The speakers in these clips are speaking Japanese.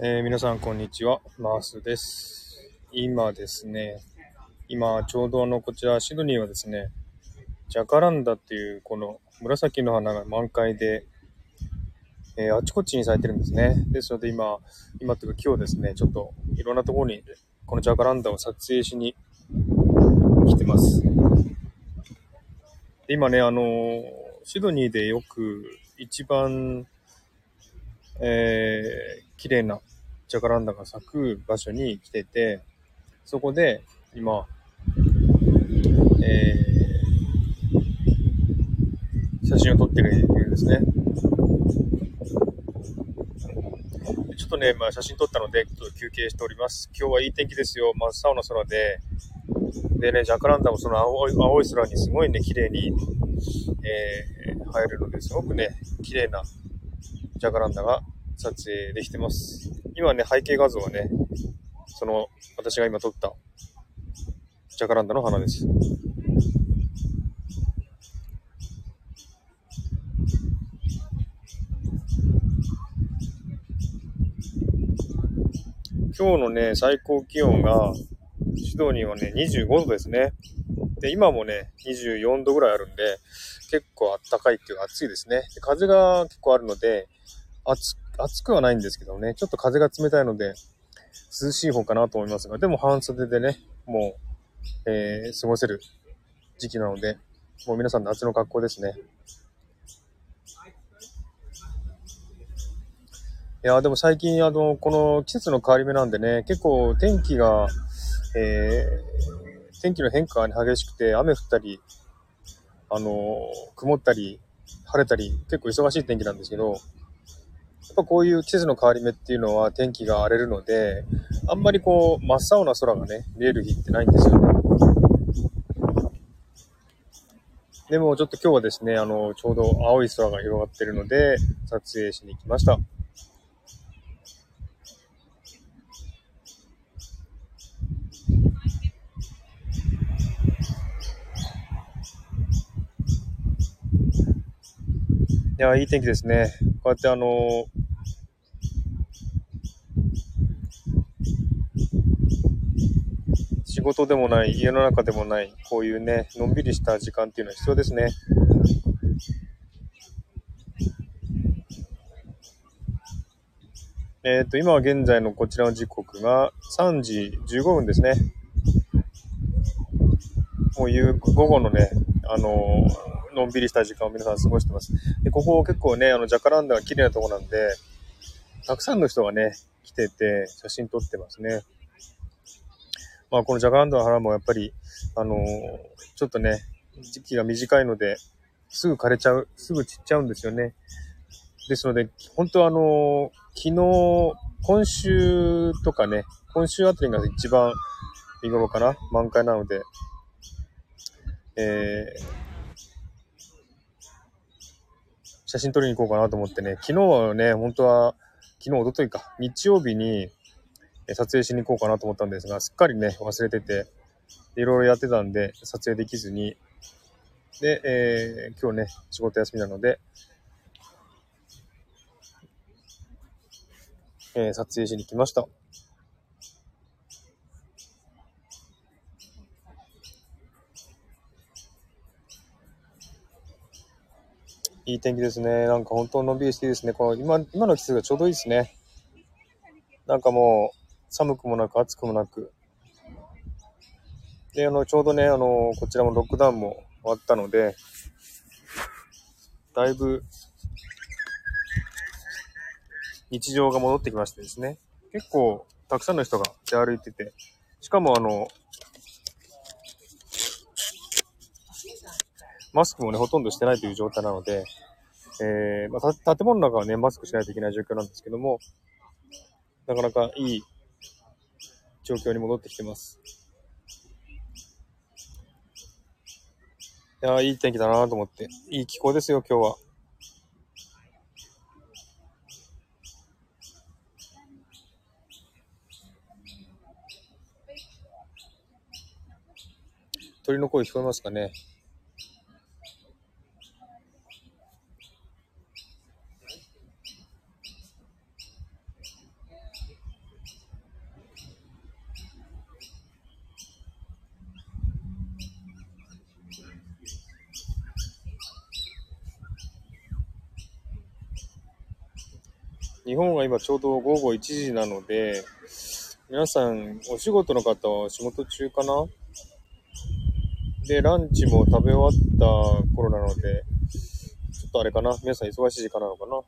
えー皆さん、こんにちは。マースです。今ですね、今、ちょうどあの、こちら、シドニーはですね、ジャカランダっていう、この紫の花が満開で、えーあちこちに咲いてるんですね。ですので、今、今というか今日ですね、ちょっといろんなところに、このジャカランダを撮影しに来てます。で今ね、あのシドニーでよく一番、えー、綺麗なジャカランダが咲く場所に来てて、そこで今、えー、写真を撮ってるんですね。ちょっとね、まあ、写真撮ったので、ちょっと休憩しております。今日はいい天気ですよ。真っ青な空で。でね、ジャカランダもその青い青い空にすごいね、綺麗に、えー、入るので、すごくね、綺麗なジャカランダが撮影できてます。今ね、背景画像はね、その、私が今撮った、ジャカランダの花です。今日のね、最高気温が、シドニーはね、25度ですね。で、今もね、24度ぐらいあるんで、結構暖かいっていうか暑いですね。風が結構あるので、暑暑くはないんですけどね、ちょっと風が冷たいので、涼しい方かなと思いますが、でも半袖でね、もう、えー過ごせる時期なので、もう皆さん夏の格好ですね。いやでも最近、あの、この季節の変わり目なんでね、結構天気が、えー天気の変化が激しくて、雨降ったり、あの曇ったり、晴れたり、結構忙しい天気なんですけど、ぱこういう季節の変わり目っていうのは天気が荒れるので、あんまりこう、真っ青な空がね、見える日ってないんですよね。でもちょっと今日はですね、あの、ちょうど青い空が広がってるので、撮影しに来ました。いや、いい天気ですね。こうやってあの仕事でもない、家の中でもない、こういうね、のんびりした時間っていうのは必要ですね。えっ、と、今は現在のこちらの時刻が3時15分ですね。もう夕午後のね、あののんびりした時間を皆さん過ごしてます。で、ここ結構ね、あの、ジャカランダが綺麗なとこなんで、たくさんの人がね、来てて、写真撮ってますね。まあ、このジャカランダの花もやっぱり、あのーちょっとね、時期が短いので、すぐ枯れちゃう、すぐ散っちゃうんですよね。ですので、本当はあのー昨日、今週とかね、今週あたりが一番見頃かな満開なので、えー写真撮りに行こうかなと思ってね、昨日はね、本当は、昨日、おとといか、日曜日に撮影しに行こうかなと思ったんですが、すっかりね、忘れてて、いろいろやってたんで、撮影できずに、で、えー今日ね、仕事休みなので、えー撮影しに来ました。いい天気ですね。なんか本当のんびりしていいですね。この今、今の季節がちょうどいいですね。なんかもう、寒くもなく暑くもなく。で、あの、ちょうどね、あの、こちらもロックダウンも終わったので、だいぶ、日常が戻ってきましてですね。結構、たくさんの人が出歩いてて、しかもあの、マスクもね、ほとんどしてないという状態なので、えーまあ、建物の中はね、マスクしないといけない状況なんですけども、なかなかいい状況に戻ってきてます。いや、いい天気だなと思って。いい気候ですよ、今日は。鳥の声聞こえますかね？日本は今ちょうど午後1時なので、皆さん、お仕事の方は仕事中かな？で、ランチも食べ終わった頃なので、ちょっとあれかな？皆さん忙しい時間なのかな？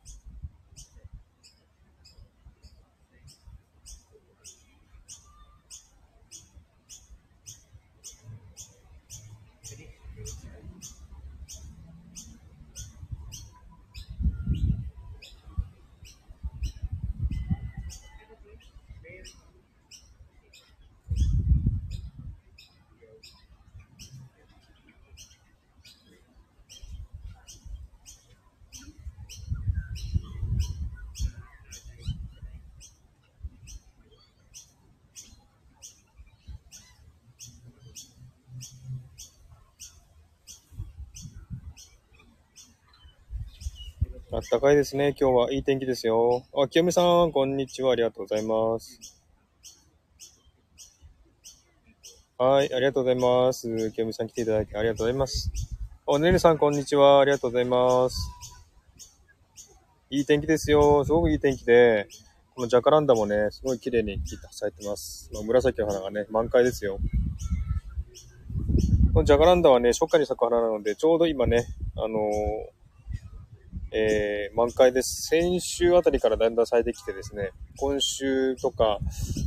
あったかいですね。今日はいい天気ですよ。あ、清美さん、こんにちは。ありがとうございます。はい、ありがとうございます。清美さん来ていただきありがとうございます。おねるさん、こんにちは。ありがとうございます。いい天気ですよ。すごくいい天気で、このジャカランダもね、すごい綺麗に咲いてます。ま紫の花がね、満開ですよ。このジャカランダはね、初夏に咲く花なので、ちょうど今ね、あのーえー満開です。先週あたりからだんだん咲いてきてですね、今週とか、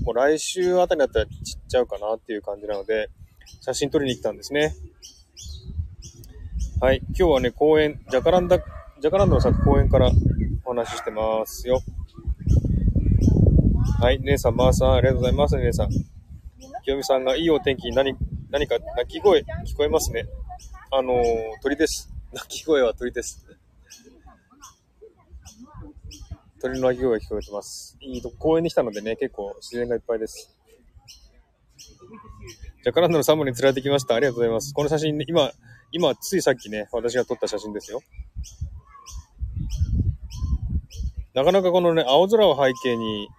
もう来週あたりだったら散っちゃうかなっていう感じなので、写真撮りに来たんですね。はい、今日はね、公園、ジャカランダ、ジャカランダの咲く公園からお話ししてますよ。はい、姉さん、まーさん、ありがとうございます、姉さん。清美さんがいいお天気に何、何か鳴き声聞こえますね。あのー鳥です。鳴き声は鳥です。鳥の鳴き声が聞こえてます。いいと公園に来たのでね、結構自然がいっぱいです。ジャカランダのサムに連れてきました。ありがとうございます。この写真、ね、今、今、ついさっきね、私が撮った写真ですよ。なかなかこのね、青空を背景に、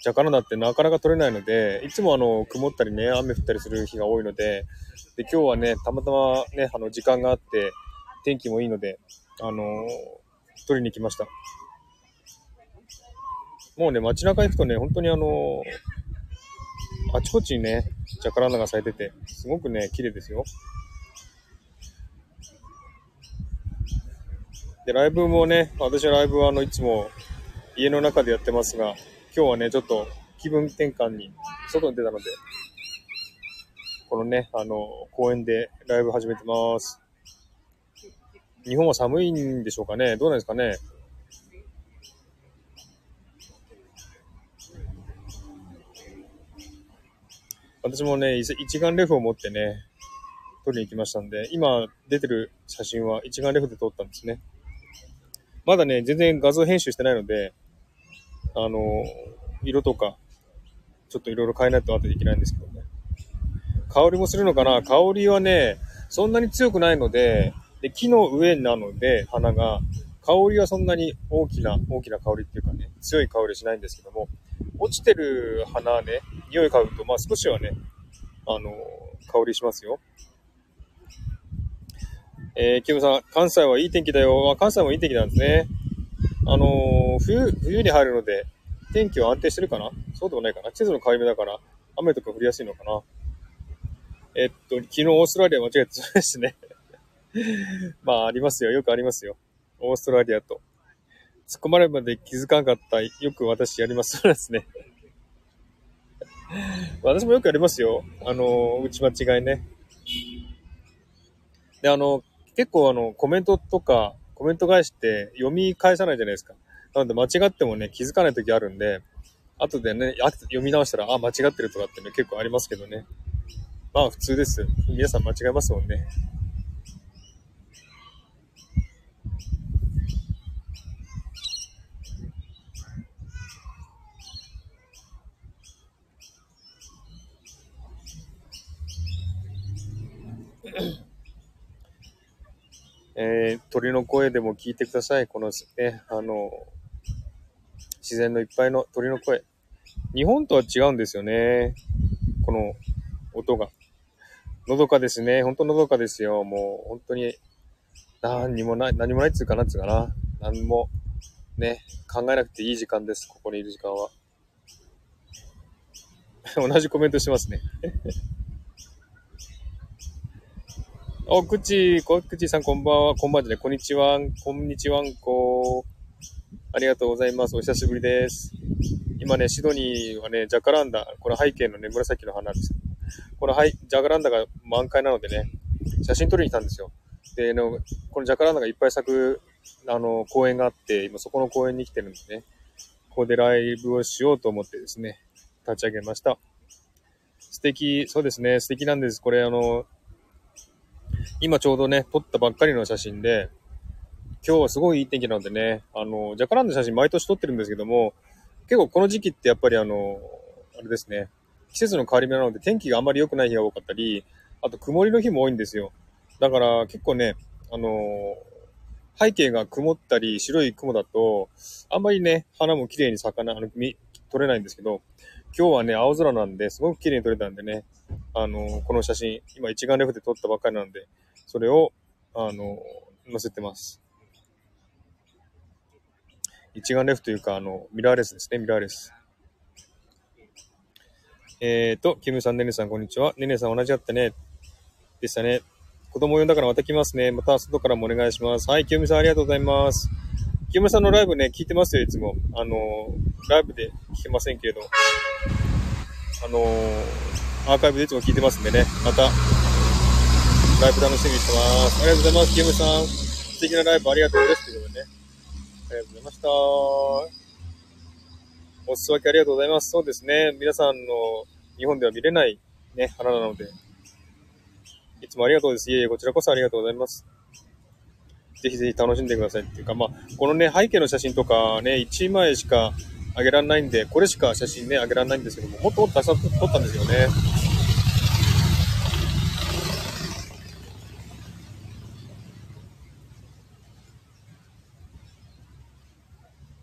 ジャカランダってなかなか撮れないので、いつもあの、曇ったりね、雨降ったりする日が多いので、で、今日はね、たまたまね、あの、時間があって、天気もいいので、あのー撮りに来ました。もうね、街中行くとね、本当にあのあちこちにね、ジャカランダが咲いてて、すごくね、綺麗ですよ。で、ライブもね、私はライブはあの、いつも家の中でやってますが、今日はね、ちょっと気分転換に外に出たので、このね、あの、公園でライブ始めてます。日本は寒いんでしょうかねどうなんですかね私もね、一眼レフを持ってね、撮りに行きましたんで、今出てる写真は一眼レフで撮ったんですね。まだね、全然画像編集してないので、あの、色とか、ちょっといろいろ変えないと後でいけないんですけどね。香りもするのかな？香りはね、そんなに強くないので、で木の上なので、花が、香りはそんなに大きな、大きな香りっていうかね、強い香りしないんですけども、落ちてる花ね、匂い嗅ぐと、まあ少しはね、あの、香りしますよ。えー、キムさん、関西はいい天気だよ。あ関西もいい天気なんですね。あのー冬、冬に入るので、天気は安定してるかな？そうでもないかな？季節の変わり目だから、雨とか降りやすいのかな？えっと、昨日オーストラリア間違えてそうですね。まあ、ありますよ。よくありますよ。オーストラリアと。突っ込まれるまで気づかんかった。よく私やります。そうですね。私もよくやりますよ。あの、打ち間違いね。で、あの、結構あの、コメントとか、コメント返しって読み返さないじゃないですか。なので間違ってもね、気づかない時あるんで、後でね、読み直したら、あ、間違ってるとかってね、結構ありますけどね。まあ普通です。皆さん間違えますもんね。えー鳥の声でも聞いてください。このね、あの、自然のいっぱいの鳥の声。日本とは違うんですよね。この音が。のどかですね。本当のどかですよ。もう本当に、何にもない、何もないっつうかなっつうかな。何も、ね、考えなくていい時間です。ここにいる時間は。同じコメントしてますね。お、くち、こ、くちさんこんばんは。こんばんじゃない。こんにちは。こんにちはんこ。ありがとうございます。お久しぶりです。今ね、シドニーはね、ジャカランダ、この背景のね、紫の花です。このジャカランダが満開なのでね、写真撮りに来たんですよ。で、のこのジャカランダがいっぱい咲く、あの、公園があって、今そこの公園に来てるんでね。ここでライブをしようと思ってですね、立ち上げました。素敵、そうですね、素敵なんです。これあの、今ちょうどね、撮ったばっかりの写真で、今日はすごいいい天気なのでね、あの、ジャカランダ写真毎年撮ってるんですけども、結構この時期ってやっぱりあの、あれですね、季節の変わり目なので天気があんまり良くない日が多かったり、あと曇りの日も多いんですよ。だから結構ね、あの、背景が曇ったり白い雲だと、あんまりね、花も綺麗に咲かない、あの、見、撮れないんですけど、今日はね、青空なんで、すごく綺麗に撮れたんでね、あの、この写真、今一眼レフで撮ったばっかりなんで、それを、あの、載せてます。一眼レフというか、あの、ミラーレスですね、ミラーレス。えっ、ー、と、キムさん、ねねさん、こんにちは。ねねさん、同じだったね。でしたね。子供呼んだからまた来ますね。また外からもお願いします。はい、清美さん、ありがとうございます。清美さんのライブね、聞いてますよ、いつも。あの、ライブで聞けませんけれど。あのアーカイブでいつも聞いてますんでね。また、ライブ楽しみにしてます。ありがとうございます、清美さん。素敵なライブありがとうです。ということでね。ありがとうございました。お裾分けありがとうございます。そうですね。皆さんの日本では見れないね、花なので、いつもありがとうです。いえいえ、こちらこそありがとうございます。ぜひぜひ楽しんでくださいっていうか、まあ、このね、背景の写真とかね、1枚しかあげられないんで、これしか写真ね、あげられないんですけども、もっともっとたくさん撮ったんですよね。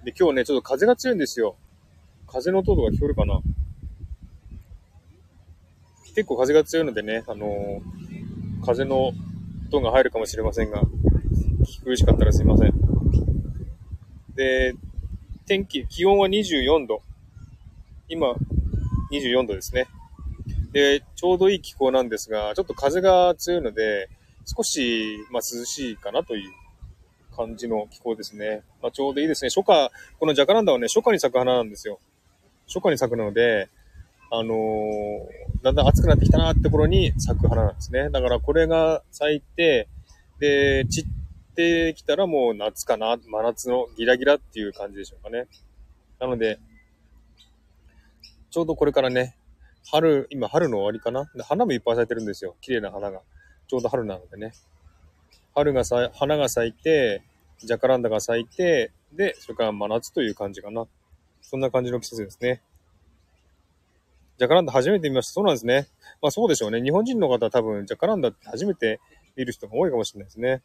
で、今日ね、ちょっと風が強いんですよ。風の音とか聞こえるかな結構風が強いのでね、あのー、風の音が入るかもしれませんが、聞き苦しかったらすいません。で、天気、気温は24度。今、24度ですね。で、ちょうどいい気候なんですが、ちょっと風が強いので、少し、まあ、涼しいかなという感じの気候ですね。まあ、ちょうどいいですね。初夏、このジャカランダはね、初夏に咲く花なんですよ。初夏に咲くので、あのー、だんだん暑くなってきたなって頃に咲く花なんですね。だからこれが咲いて、で、散ってきたらもう夏かな、真夏のギラギラっていう感じでしょうかね。なので、ちょうどこれからね、春、今春の終わりかな花もいっぱい咲いてるんですよ。綺麗な花が。ちょうど春なのでね。春がさ、花が咲いて、ジャカランダが咲いて、で、それから真夏という感じかな。そんな感じの季節ですね。ジャカランダ初めて見ました。そうなんですね。まあそうでしょうね。日本人の方は多分ジャカランダって初めて見る人が多いかもしれないですね。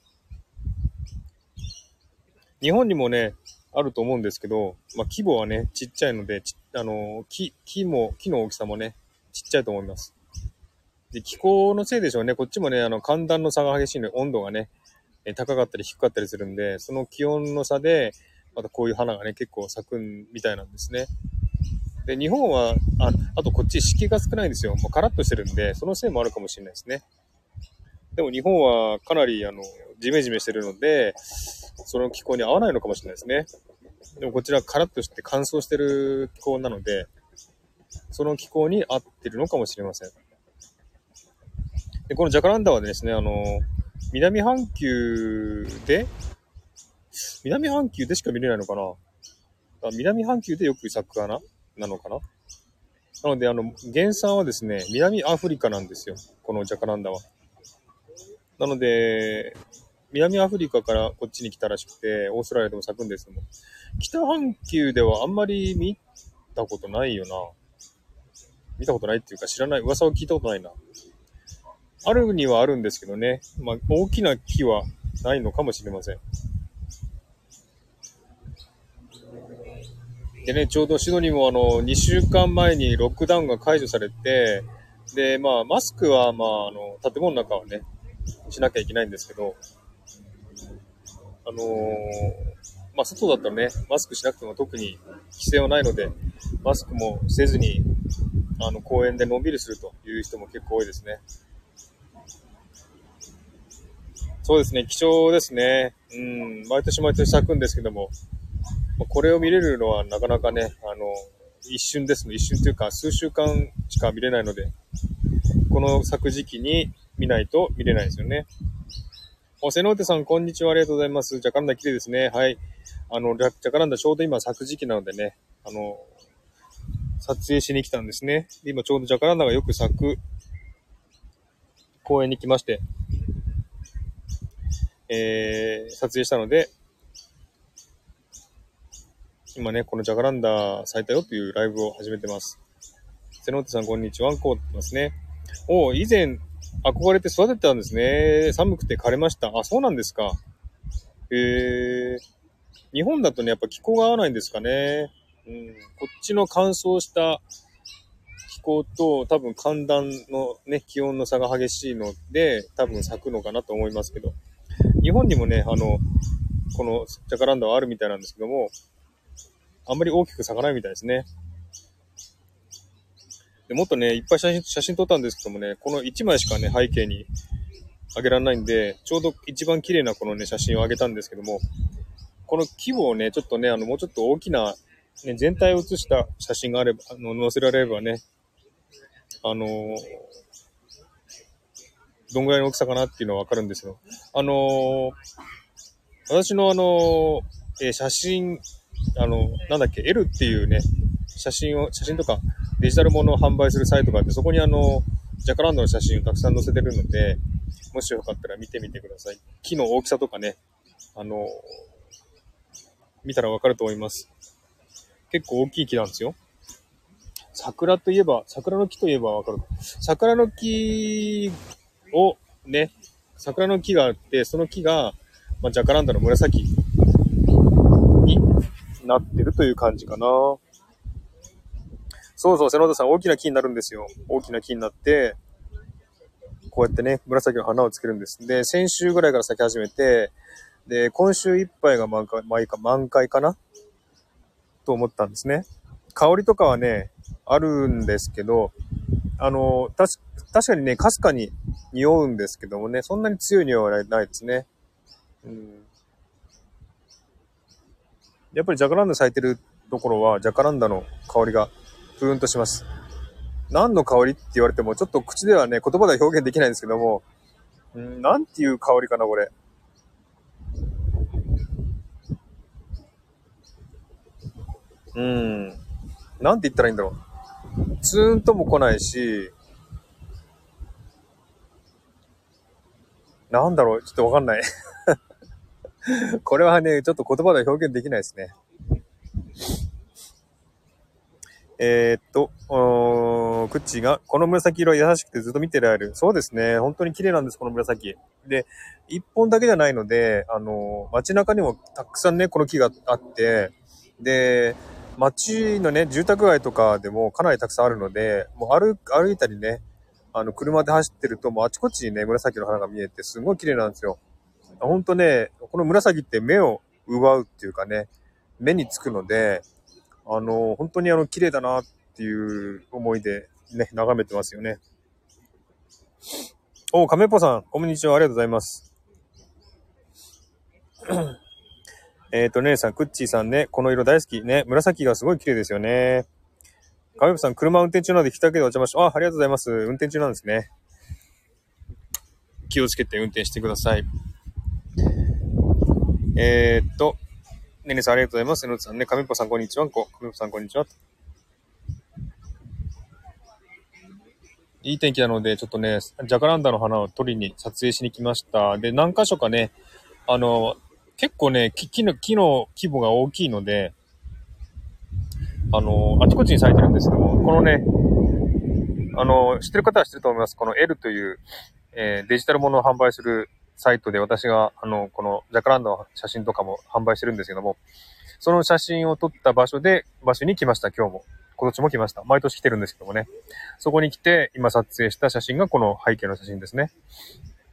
日本にもね、あると思うんですけど、まあ規模はね、ちっちゃいので、あの、木、木も、木の大きさもね、ちっちゃいと思います。で、気候のせいでしょうね。こっちもね、あの、寒暖の差が激しいので、温度がね、高かったり低かったりするんで、その気温の差で、またこういう花がね、結構咲くみたいなんですね。で、日本は、ああとこっち湿気が少ないんですよ。もうカラッとしてるんで、そのせいもあるかもしれないですね。でも日本はかなり、あの、ジメジメしてるので、その気候に合わないのかもしれないですね。でもこちらカラッとして乾燥してる気候なので、その気候に合ってるのかもしれません。で、このジャカランダはですね、あの、南半球で、南半球でしか見れないのかな？あ南半球でよく咲く花なのかな？なので、あの、原産はですね、南アフリカなんですよ。このジャカランダは。なので、南アフリカからこっちに来たらしくて、オーストラリアでも咲くんですけども、北半球ではあんまり見たことないよな。見たことないっていうか知らない、噂を聞いたことないな。あるにはあるんですけどね。まあ、大きな木はないのかもしれません。でね、ちょうどシドニーもあの、2週間前にロックダウンが解除されて、で、まあ、マスクは、まあ、あの、建物の中はね、しなきゃいけないんですけど、あの、まあ、外だったらね、マスクしなくても特に規制はないので、マスクもせずに、あの、公園でのんびりするという人も結構多いですね。そうですね、貴重ですね。うん、毎年毎年咲くんですけども、これを見れるのはなかなかね、あの、一瞬ですね。一瞬というか、数週間しか見れないので、この咲く時期に見ないと見れないですよね。お、瀬ノ手さん、こんにちは。ありがとうございます。ジャカランダ綺麗ですね。はい。あの、ジャカランダちょうど今咲く時期なのでね、あの、撮影しに来たんですね。今ちょうどジャカランダがよく咲く公園に来まして、えー、撮影したので、今ね、このジャカランダ咲いたよというライブを始めてます。瀬ノ手さん、こんにちは。こうってますね。お以前、憧れて育てたんですね。寒くて枯れました。あ、そうなんですか。へえー。日本だとね、やっぱ気候が合わないんですかね。うん。こっちの乾燥した気候と多分寒暖のね、気温の差が激しいので、多分咲くのかなと思いますけど。日本にもね、あの、このジャカランダはあるみたいなんですけども、あんまり大きく咲かないみたいですね。でもっとね、いっぱい写真写真撮ったんですけどもね、この1枚しかね、背景にあげられないんで、ちょうど一番綺麗なこのね、写真をあげたんですけども、この規模をね、ちょっとね、あの、もうちょっと大きな、ね、全体を写した写真があれば、あの、載せられればね、あのー、どんぐらいの大きさかなっていうのはわかるんですよ。あのー、私のあのー、え、写真、あの、なんだっけ、L っていうね、写真を、写真とかデジタルものを販売するサイトがあって、そこにあの、ジャカランドの写真をたくさん載せてるので、もしよかったら見てみてください。木の大きさとかね、あの、見たらわかると思います。結構大きい木なんですよ。桜といえば、桜の木といえばわかる。桜の木をね、桜の木があって、その木が、まあ、ジャカランダの紫になってるという感じかな。そうそう、瀬野田さん、大きな木になるんですよ。大きな木になって、こうやってね、紫の花をつけるんです。で、先週ぐらいから咲き始めて、で、今週いっぱいが満開、満開満開かな？と思ったんですね。香りとかはね、あるんですけど、あの、確かにね、かすかに匂うんですけどもね、そんなに強い匂いはないですね。うん。やっぱりジャカランダ咲いてるところは、ジャカランダの香りがプーンとします。何の香りって言われても、ちょっと口ではね、言葉では表現できないんですけども、んなんていう香りかな、これ。うん。なんて言ったらいいんだろう。ツーンとも来ないし、なんだろう、ちょっとわかんない。これはね、ちょっと言葉では表現できないですね。えー、っと、クッチーが、この紫色は優しくてずっと見てられる。そうですね。本当に綺麗なんです、この紫。で、一本だけじゃないので、あの、街中にもたくさんね、この木があって、で、街のね、住宅街とかでもかなりたくさんあるので、もう歩、歩いたりね、あの、車で走ってると、もうあちこちにね、紫の花が見えて、すごい綺麗なんですよ。ほんとね、この紫って目を奪うっていうかね、目につくので、あの、本当にあの、綺麗だなっていう思いでね、眺めてますよね。お、亀っぽさん、こんにちは、ありがとうございます。えっと、姉さん、クッチーさんね、この色大好き。ね、紫がすごい綺麗ですよね。亀っぽさん、車運転中なので来たけどお邪魔し、あ、ありがとうございます。運転中なんですね。気をつけて運転してください。えー、っと、ねねさんありがとうございます。えのつさんね、亀っぽさんこんにちは。こ、亀っぽさんこんにちは。いい天気なので、ちょっとね、ジャカランダの花を取りに撮影しに来ました。で、何箇所かね、あの、結構ね、木の、木の規模が大きいので、あの、あちこちに咲いてるんですけども、このね、あの、知ってる方は知ってると思います。この L という、えー、デジタルものを販売するサイトで私が、あの、このジャカランドの写真とかも販売してるんですけども、その写真を撮った場所で、場所に来ました、今日も。今年も来ました。毎年来てるんですけどもね。そこに来て、今撮影した写真がこの背景の写真ですね。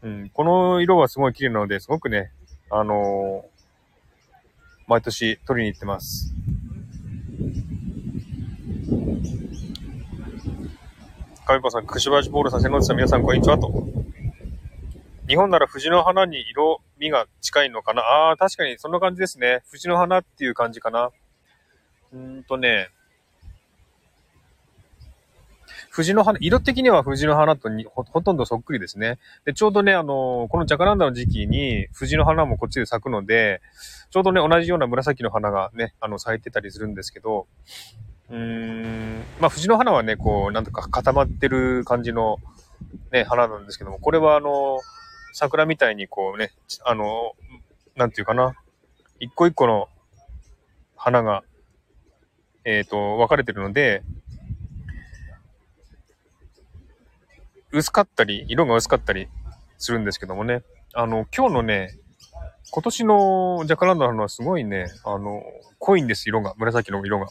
うん、この色はすごい綺麗なので、すごくね、あの毎年取りに行ってます。かみぽさん、くしばしボールさん、瀬野内さん、皆さん、こんにちはと。日本なら藤の花に色味が近いのかな？ああ、確かにそんな感じですね。藤の花っていう感じかな。うんとね、藤の花、色的には藤の花とほほとんどそっくりですね。で、ちょうどね、あの、このジャカランダの時期に藤の花もこっちで咲くので、ちょうどね、同じような紫の花がね、あの、咲いてたりするんですけど、うーん、まあ、藤の花はね、こう、なんとか固まってる感じの、ね、花なんですけども、これはあの、桜みたいにこうね、あの、なんていうかな、一個一個の花が、えっ、ー、と、分かれてるので、薄かったり、色が薄かったりするんですけどもね。あの、今日のね、今年のジャカランダの花はすごいね、あの、濃いんです、色が。紫の色が。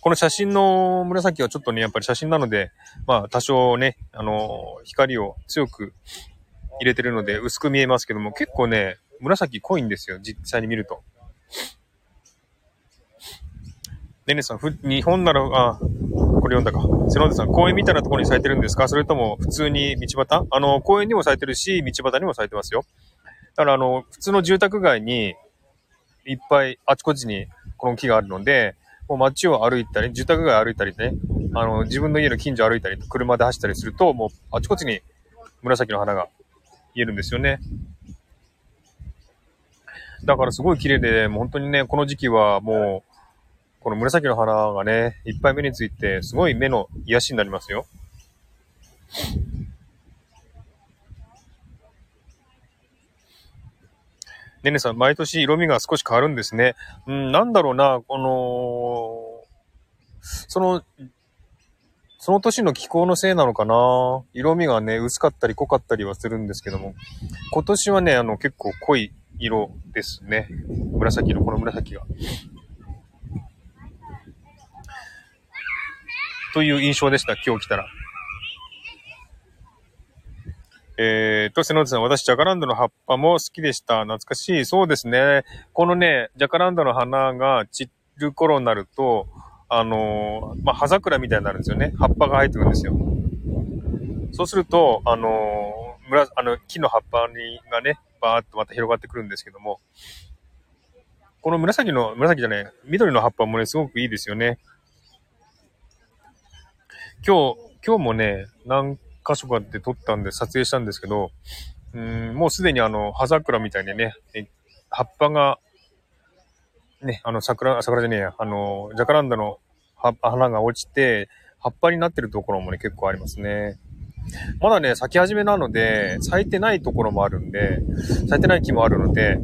この写真の紫はちょっとね、やっぱり写真なので、まあ多少ね、あの、光を強く入れてるので薄く見えますけども、結構ね、紫濃いんですよ、実際に見ると。ねねさん、ふ、日本なら、あ、これ読んだか。瀬野田さん、公園みたいなところに咲いてるんですか？それとも普通に道端？あの、公園にも咲いてるし、道端にも咲いてますよ。だからあの、普通の住宅街に、いっぱいあちこちにこの木があるので、もう街を歩いたり、住宅街歩いたりね、あの、自分の家の近所歩いたり、車で走ったりすると、もうあちこちに紫の花が言えるんですよね。だからすごい綺麗で、もう本当にね、この時期はもう、この紫の花がね、いっぱい目について、すごい目の癒しになりますよ。ねねさん、毎年色味が少し変わるんですね。うん、なんだろうな、この、その、その年の気候のせいなのかな？色味がね、薄かったり濃かったりはするんですけども、今年はね、あの、結構濃い色ですね。紫の、この紫が。という印象でした、今日来たら。えーと、瀬野さん、私、ジャカランドの葉っぱも好きでした。懐かしい。そうですね。このね、ジャカランドの花が散る頃になると、あのー、まあ、葉桜みたいになるんですよね。葉っぱが生えてくるんですよ。そうすると、あのー、村、あの、木の葉っぱにがね、バーっとまた広がってくるんですけども、この紫の、紫じゃない、緑の葉っぱもね、すごくいいですよね。今日、今日もね、何箇所かって撮ったんで撮影したんですけど、うん、もうすでにあの、葉桜みたいにね、葉っぱがね、あの、桜、桜じゃねえや、あの、ジャカランダの花が落ちて、葉っぱになってるところもね、結構ありますね。まだね、咲き始めなので、咲いてないところもあるんで、咲いてない木もあるので、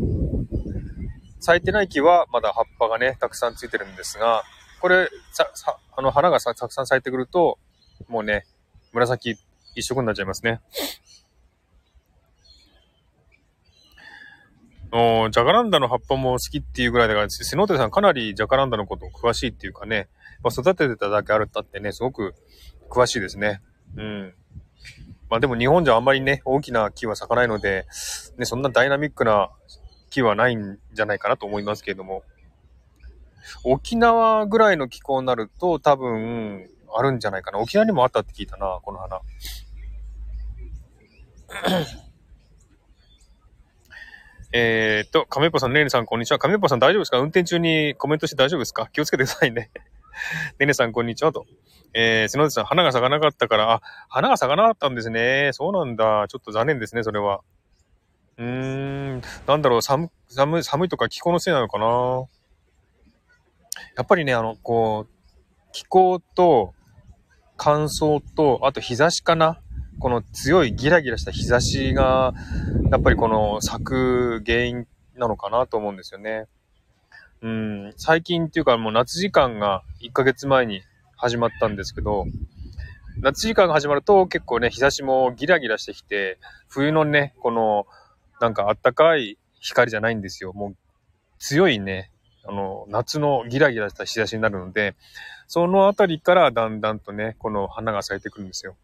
咲いてない木はまだ葉っぱがね、たくさんついてるんですが、これ、さ、さ、あの、花がたくさん咲いてくると、もうね、紫一色になっちゃいますね。の、ジャカランダの葉っぱも好きっていうぐらいだから、セノテさんかなりジャカランダのこと詳しいっていうかね、まあ、育ててただけあるったってね、すごく詳しいですね。うん。まあでも日本じゃあんまりね、大きな木は咲かないので、ね、そんなダイナミックな木はないんじゃないかなと思いますけれども、沖縄ぐらいの気候になると多分あるんじゃないかな。沖縄にもあったって聞いたな、この花。えー、っと、亀っぽさん、ねねさん、こんにちは。亀っぽさん、大丈夫ですか？運転中にコメントして大丈夫ですか？気をつけてくださいね。ねねさん、こんにちは。と。えー、瀬野さん、花が咲かなかったから、あ、花が咲かなかったんですね。そうなんだ。ちょっと残念ですね、それは。うーん、なんだろう、寒、寒、寒いとか気候のせいなのかな？やっぱりね、あの、こう、気候と乾燥と、あと日差しかな。この強いギラギラした日差しが、やっぱりこの咲く原因なのかなと思うんですよね。うん、最近っていうかもう夏時間が1ヶ月前に始まったんですけど、夏時間が始まると結構ね、日差しもギラギラしてきて、冬のね、この、なんかあったかい光じゃないんですよ。もう強いね、あの、夏のギラギラした日差しになるので、そのあたりからだんだんとね、この花が咲いてくるんですよ。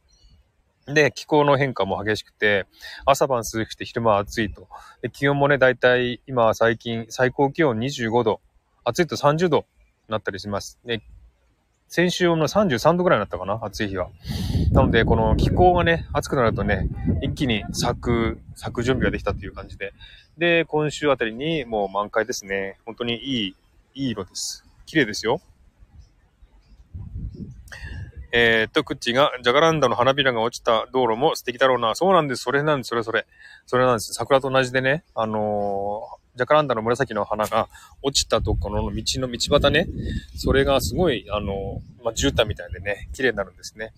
で、気候の変化も激しくて、朝晩涼しくて昼間暑いと。で、気温もね、だいたい今最近最高気温25度、暑いと30度になったりします。で、先週の33度ぐらいになったかな、暑い日は。なので、この気候がね、暑くなるとね、一気に咲く、咲く準備ができたという感じで。で、今週あたりにもう満開ですね。本当にいい、いい色です。綺麗ですよ。えー、っと、クッチが、ジャガランダの花びらが落ちた道路も素敵だろうな。そうなんです。それなんです。それそれ。それなんです。桜と同じでね、あのー、ジャカランダの紫の花が落ちたところの道の道端ね、それがすごい、あのー、まあ、絨毯みたいでね、綺麗になるんですね。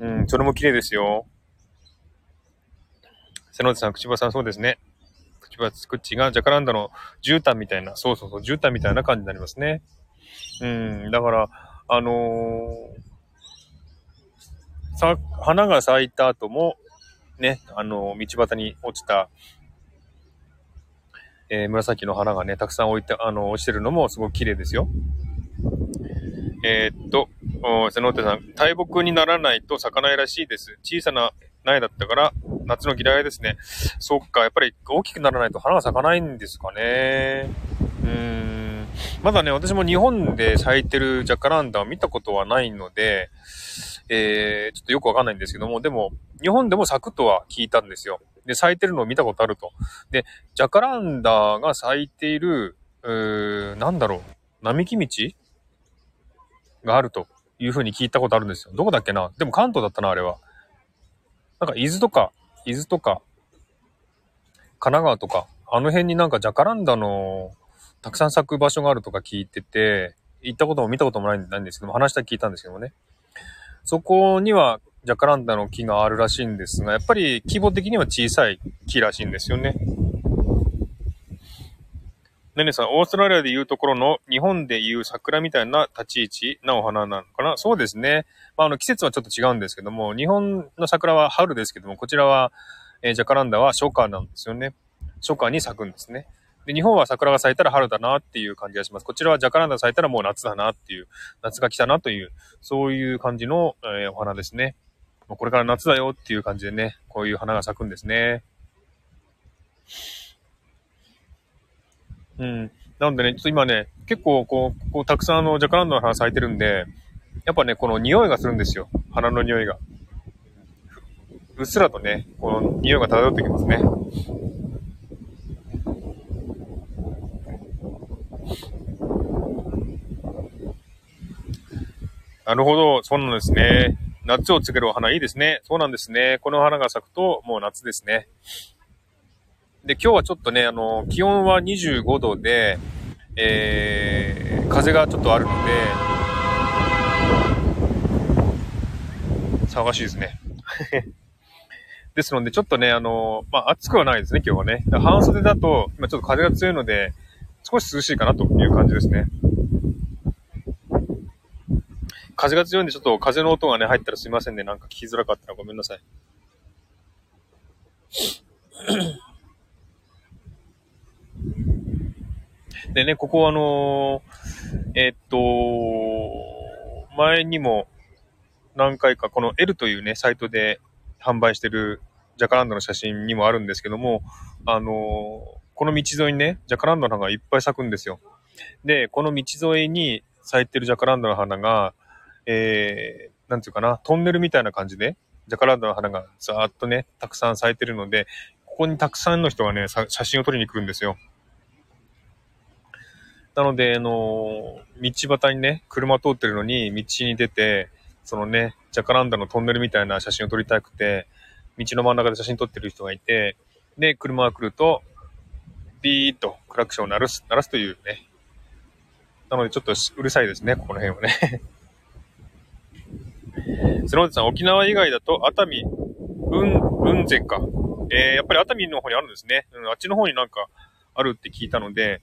うん、それも綺麗ですよ。瀬野内さん、口場さん、そうですね。口場クッチがジャカランダの絨毯みたいな、そうそうそう、絨毯みたいな感じになりますね。うん、だから、あのーさ、花が咲いた後も、ね、あの、道端に落ちた、えー、紫の花がね、たくさん置いて、あの、落ちてるのもすごく綺麗ですよ。えー、っと、瀬野手さん、大木にならないと咲かないらしいです。小さな苗だったから、夏の嫌いですね。そっか、やっぱり大きくならないと花が咲かないんですかね。うーん。まだね、私も日本で咲いてるジャカランダを見たことはないので、えー、ちょっとよくわかんないんですけども、でも、日本でも咲くとは聞いたんですよ。で、咲いてるのを見たことあると。で、ジャカランダが咲いている、うー、なんだろう、並木道？があるというふうに聞いたことあるんですよ。どこだっけな？でも関東だったな、あれは。なんか、伊豆とか、伊豆とか、神奈川とか、あの辺になんかジャカランダのたくさん咲く場所があるとか聞いてて、行ったことも見たこともないんですけども、話した聞いたんですけどもね。そこにはジャカランダの木があるらしいんですが、やっぱり規模的には小さい木らしいんですよね。ねねさん、オーストラリアでいうところの日本でいう桜みたいな立ち位置なお花なのかな？そうですね。まあ、あの季節はちょっと違うんですけども、日本の桜は春ですけども、こちらは、えー、ジャカランダは初夏なんですよね。初夏に咲くんですね。で、日本は桜が咲いたら春だなっていう感じがします。こちらはジャカランダ咲いたらもう夏だなっていう、夏が来たなという、そういう感じの、えー、お花ですね。これから夏だよっていう感じでね、こういう花が咲くんですね。うん。なのでね、ちょっと今ね、結構こう、こうたくさんあの、ジャカランダの花咲いてるんで、やっぱね、この匂いがするんですよ。花の匂いが。うっすらとね、この匂いが漂ってきますね。なるほど。そうなんですね。夏を告げるお花いいですね。そうなんですね。この花が咲くともう夏ですね。で、今日はちょっとね、あの、気温は25度で、えー、風がちょっとあるので、騒がしいですね。ですので、ちょっとね、あの、まあ、暑くはないですね、今日はね。半袖だと、今ちょっと風が強いので、少し涼しいかなという感じですね。風が強いんで、ちょっと風の音がね、入ったらすいませんね。なんか聞きづらかったらごめんなさい。でね、ここあのー、えー、っと、前にも何回かこの L というね、サイトで販売してるジャカランドの写真にもあるんですけども、あのー、この道沿いにね、ジャカランドの花がいっぱい咲くんですよ。で、この道沿いに咲いてるジャカランドの花が、えー、なんていうかな、トンネルみたいな感じで、ジャカランダの花がざーっとね、たくさん咲いてるので、ここにたくさんの人がね、写真を撮りに来るんですよ。なので、あのー、道端にね、車通ってるのに、道に出て、そのね、ジャカランダのトンネルみたいな写真を撮りたくて、道の真ん中で写真撮ってる人がいて、で、車が来ると、ビーッとクラクションを鳴らす、鳴らすというね。なのでちょっとうるさいですね、ここの辺はね。スノーデさん、沖縄以外だと熱海、うん、雲仙か。えー、やっぱり熱海の方にあるんですね。うん、あっちの方になんかあるって聞いたので、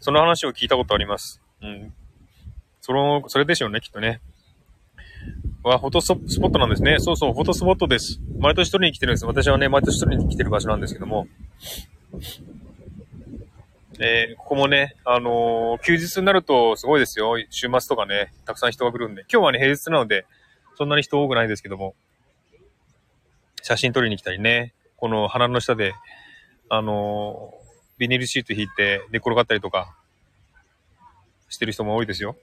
その話を聞いたことあります。うん。その、それでしょうね、きっとね。わ、フォトスポットなんですね。そうそう、フォトスポットです。毎年取りに来てるんです。私はね、毎年取りに来てる場所なんですけども。えー、ここもね、あのー、休日になるとすごいですよ。週末とかね、たくさん人が来るんで。今日はね、平日なので、そんなに人多くないですけども、写真撮りに来たりね、この花の下で、あのー、ビニールシート引いて寝転がったりとか、してる人も多いですよ。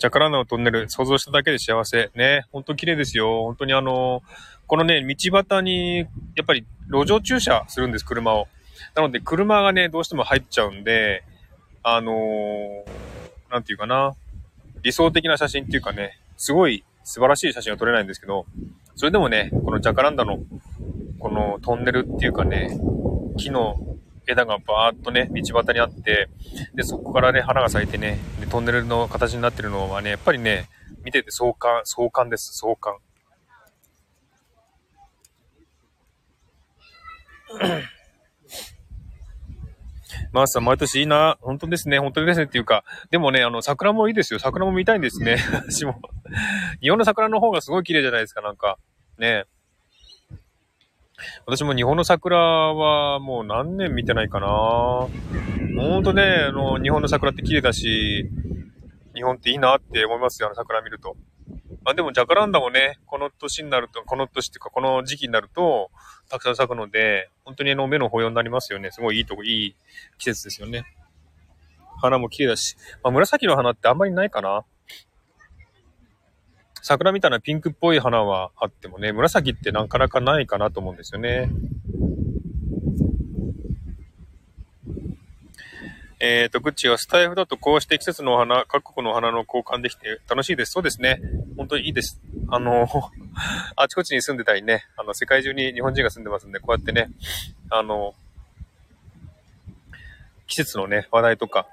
ジャカランダのトンネル、想像しただけで幸せ。ね、ほんと綺麗ですよ。本当にあの、このね、道端に、やっぱり路上駐車するんです、車を。なので、車がね、どうしても入っちゃうんで、あのー、なんていうかな、理想的な写真っていうかね、すごい素晴らしい写真は撮れないんですけど、それでもね、このジャカランダの、このトンネルっていうかね、木の枝がバーっとね、道端にあって、で、そこからね、花が咲いてね、で、トンネルの形になってるのはね、やっぱりね、見てて壮観、壮観です、壮観。マースさん、毎年いいな。本当ですね。本当ですね。っていうか、でもね、あの、桜もいいですよ。桜も見たいんですね。私も。日本の桜の方がすごい綺麗じゃないですか、なんか。ね。私も日本の桜はもう何年見てないかな。ほんとね、あの、日本の桜って綺麗だし、日本っていいなって思いますよ、あの桜見ると。まあでもジャカランダもね、この年になると、この年っていうかこの時期になると、たくさん咲くので、本当にあの目の保養になりますよね。すごいいいとこ、いい季節ですよね。花も綺麗だし、まあ紫の花ってあんまりないかな。桜みたいなピンクっぽい花はあってもね、紫ってなかなかないかなと思うんですよね。えっ、ー、と、グッチはスタイフだとこうして季節のお花、各国のお花の交換できて楽しいです。そうですね。本当にいいです。あの、あちこちに住んでたりね、あの、世界中に日本人が住んでますんで、こうやってね、あの、季節のね、話題とか、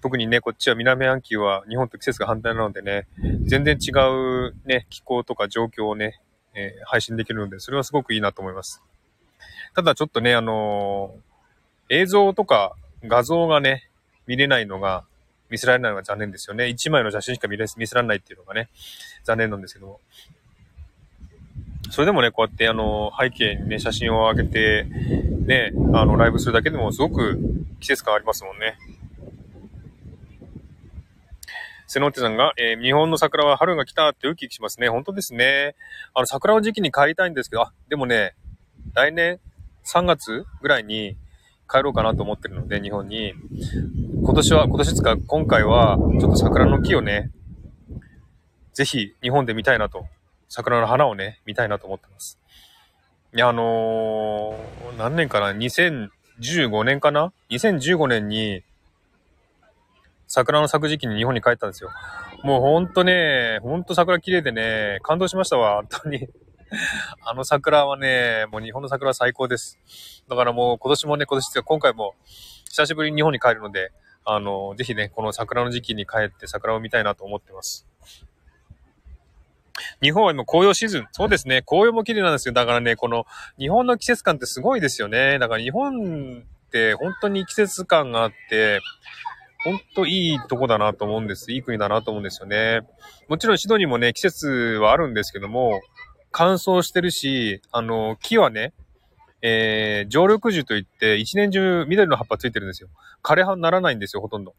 特にね、こっちは南半球は日本と季節が反対なのでね、全然違うね、気候とか状況をね、えー、配信できるので、それはすごくいいなと思います。ただちょっとね、あのー、映像とか画像がね、見れないのが、見せられないのが残念ですよね。一枚の写真しか見れ見せられないっていうのがね、残念なんですけども。それでもね、こうやってあの、背景にね、写真を上げて、ね、あの、ライブするだけでもすごく季節感ありますもんね。瀬野手さんが、えー、日本の桜は春が来たってウキウキしますね。本当ですね。あの、桜の時期に帰りたいんですけど、あ、でもね、来年3月ぐらいに帰ろうかなと思ってるので、日本に。今年は、今年つか、今回は、ちょっと桜の木をね、ぜひ日本で見たいなと、桜の花をね、見たいなと思ってます。いや、あのー、何年かな ?2015 年かな ?2015 年に、桜の咲く時期に日本に帰ったんですよ。もうほんとね、ほんと桜綺麗でね、感動しましたわ、本当に。あの桜はね、もう日本の桜は最高です。だからもう今年もね、今年って今回も久しぶりに日本に帰るので、あの、ぜひね、この桜の時期に帰って桜を見たいなと思ってます。日本は今紅葉シーズン。そうですね。紅葉も綺麗なんですよ。だからね、この日本の季節感ってすごいですよね。だから日本って本当に季節感があって、本当いいとこだなと思うんです。いい国だなと思うんですよね。もちろんシドニーもね、季節はあるんですけども、乾燥してるし、あの、木はね、えー、常緑樹といって一年中緑の葉っぱついてるんですよ。枯葉にならないんですよ、ほとんど。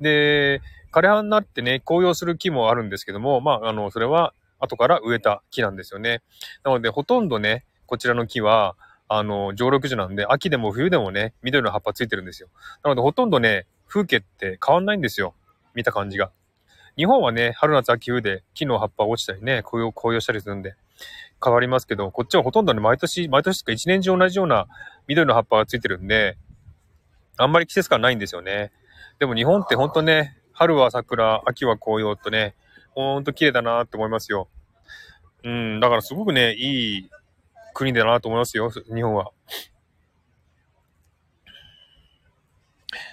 で、枯葉になってね、紅葉する木もあるんですけども、まあ、あの、それは後から植えた木なんですよね。なので、ほとんどね、こちらの木は、あの、常緑樹なんで、秋でも冬でもね、緑の葉っぱついてるんですよ。なので、ほとんどね、風景って変わんないんですよ。見た感じが。日本はね、春夏秋冬で木の葉っぱ落ちたりね、紅葉、紅葉したりするんで、変わりますけど、こっちはほとんどね、毎年、毎年とか一年中同じような緑の葉っぱがついてるんで、あんまり季節感ないんですよね。でも日本ってほんとね、春は桜、秋は紅葉とね、ほんと綺麗だなって思いますよ。うん、だからすごくね、いい国だなと思いますよ、日本は。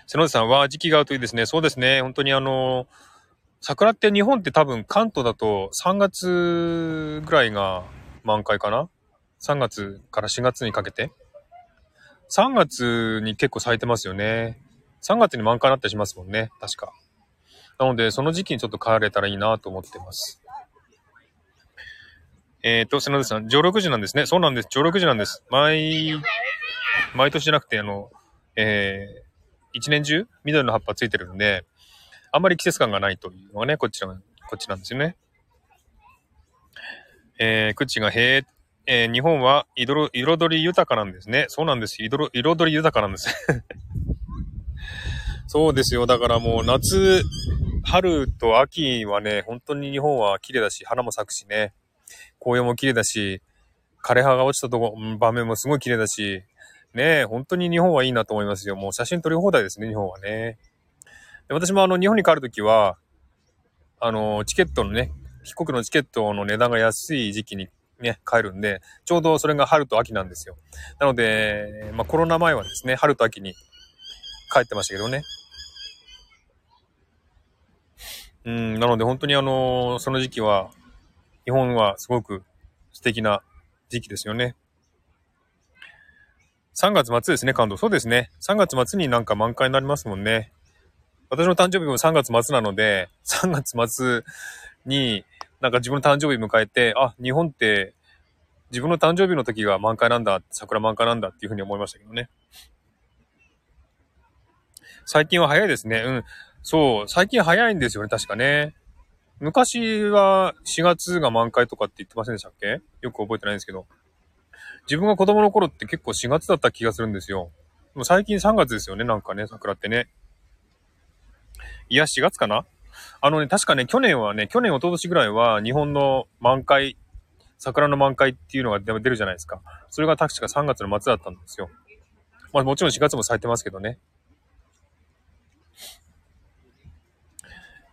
瀬野さんは時期が合うといいですね。そうですね。本当にあの、桜って日本って多分関東だと3月ぐらいが満開かな ?3 月から4月にかけて ?3 月に結構咲いてますよね。3月に満開になったりしますもんね。確か。なので、その時期にちょっと帰れたらいいなと思ってます。えっ、ー、と、瀬野さん、上緑樹なんですね。そうなんです。上緑樹なんです。毎、毎年じゃなくて、あの、えー、一年中？緑の葉っぱついてるんで、あんまり季節感がないというのがね、こっちら、こっちなんですよね。えー、口がへえ、えー、日本は彩り豊かなんですね。そうなんです。彩り豊かなんです。そうですよ。だからもう夏、春と秋はね、本当に日本は綺麗だし、花も咲くしね。紅葉も綺麗だし、枯葉が落ちたとこ、場面もすごい綺麗だし、ね本当に日本はいいなと思いますよ。もう写真撮り放題ですね、日本はね。で私もあの、日本に帰るときは、あの、チケットのね、飛行機のチケットの値段が安い時期にね、帰るんで、ちょうどそれが春と秋なんですよ。なので、まあコロナ前はですね、春と秋に帰ってましたけどね。うん、なので本当にあの、その時期は、日本はすごく素敵な時期ですよね。3月末ですね、関東。そうですね。3月末になんか満開になりますもんね。私の誕生日も3月末なので、3月末になんか自分の誕生日迎えて、あ、日本って自分の誕生日の時が満開なんだ、桜満開なんだっていうふうに思いましたけどね。最近は早いですね。うん。そう、最近早いんですよね、確かね。昔は4月が満開とかって言ってませんでしたっけ？よく覚えてないんですけど。自分が子供の頃って結構4月だった気がするんですよ。もう最近3月ですよね、なんかね、桜ってね。いや、4月かな？あのね、確かね、去年はね、去年、一昨年ぐらいは日本の満開、桜の満開っていうのが出るじゃないですか。それが確か3月の末だったんですよ。まあもちろん4月も咲いてますけどね。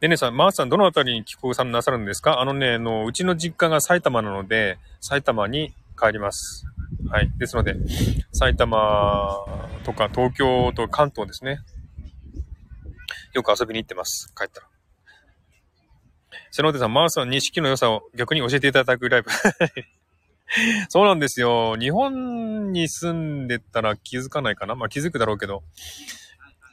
ねねさん、マースさん、どのあたりに帰国さんなさるんですか？あのね、あの、うちの実家が埼玉なので、埼玉に帰ります。はい。ですので、埼玉とか東京と関東ですね。よく遊びに行ってます。帰ったら。瀬野手さん、マースさん、錦の良さを逆に教えていただくライブ。そうなんですよ。日本に住んでたら気づかないかなまあ気づくだろうけど。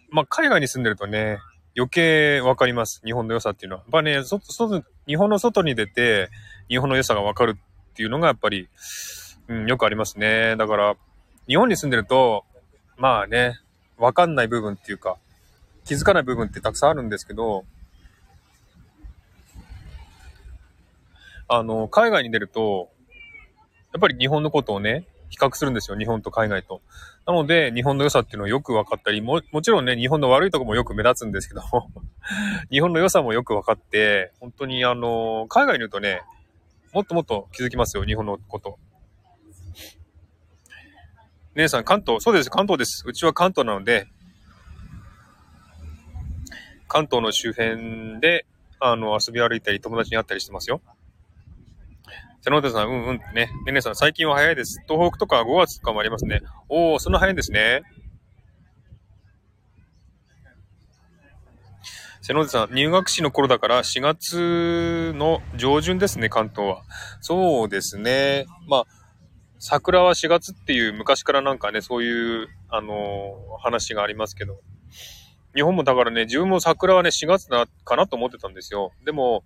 まあ海外に住んでるとね、余計わかります。日本の良さっていうのは。やっぱね、外、外、日本の外に出て、日本の良さがわかるっていうのがやっぱり、うん、よくありますね。だから、日本に住んでると、まあね、わかんない部分っていうか、気づかない部分ってたくさんあるんですけど、あの、海外に出ると、やっぱり日本のことをね、比較するんですよ。日本と海外と。なので、日本の良さっていうのをよく分かったり、も、もちろんね、日本の悪いとこもよく目立つんですけど 日本の良さもよく分かって、本当にあの、海外にいるとね、もっともっと気づきますよ、日本のこと。姉さん、関東、そうです、関東です。うちは関東なので、関東の周辺で、あの、遊び歩いたり、友達に会ったりしてますよ。瀬野手さん、うんうんね。ねねさん、最近は早いです。東北とか5月とかもありますね。おー、そんな早いんですね。瀬野手さん、入学式の頃だから4月の上旬ですね、関東は。そうですね。まあ、桜は4月っていう昔からなんかね、そういう、あのー、話がありますけど。日本もだからね、自分も桜はね、4月な、かなと思ってたんですよ。でも、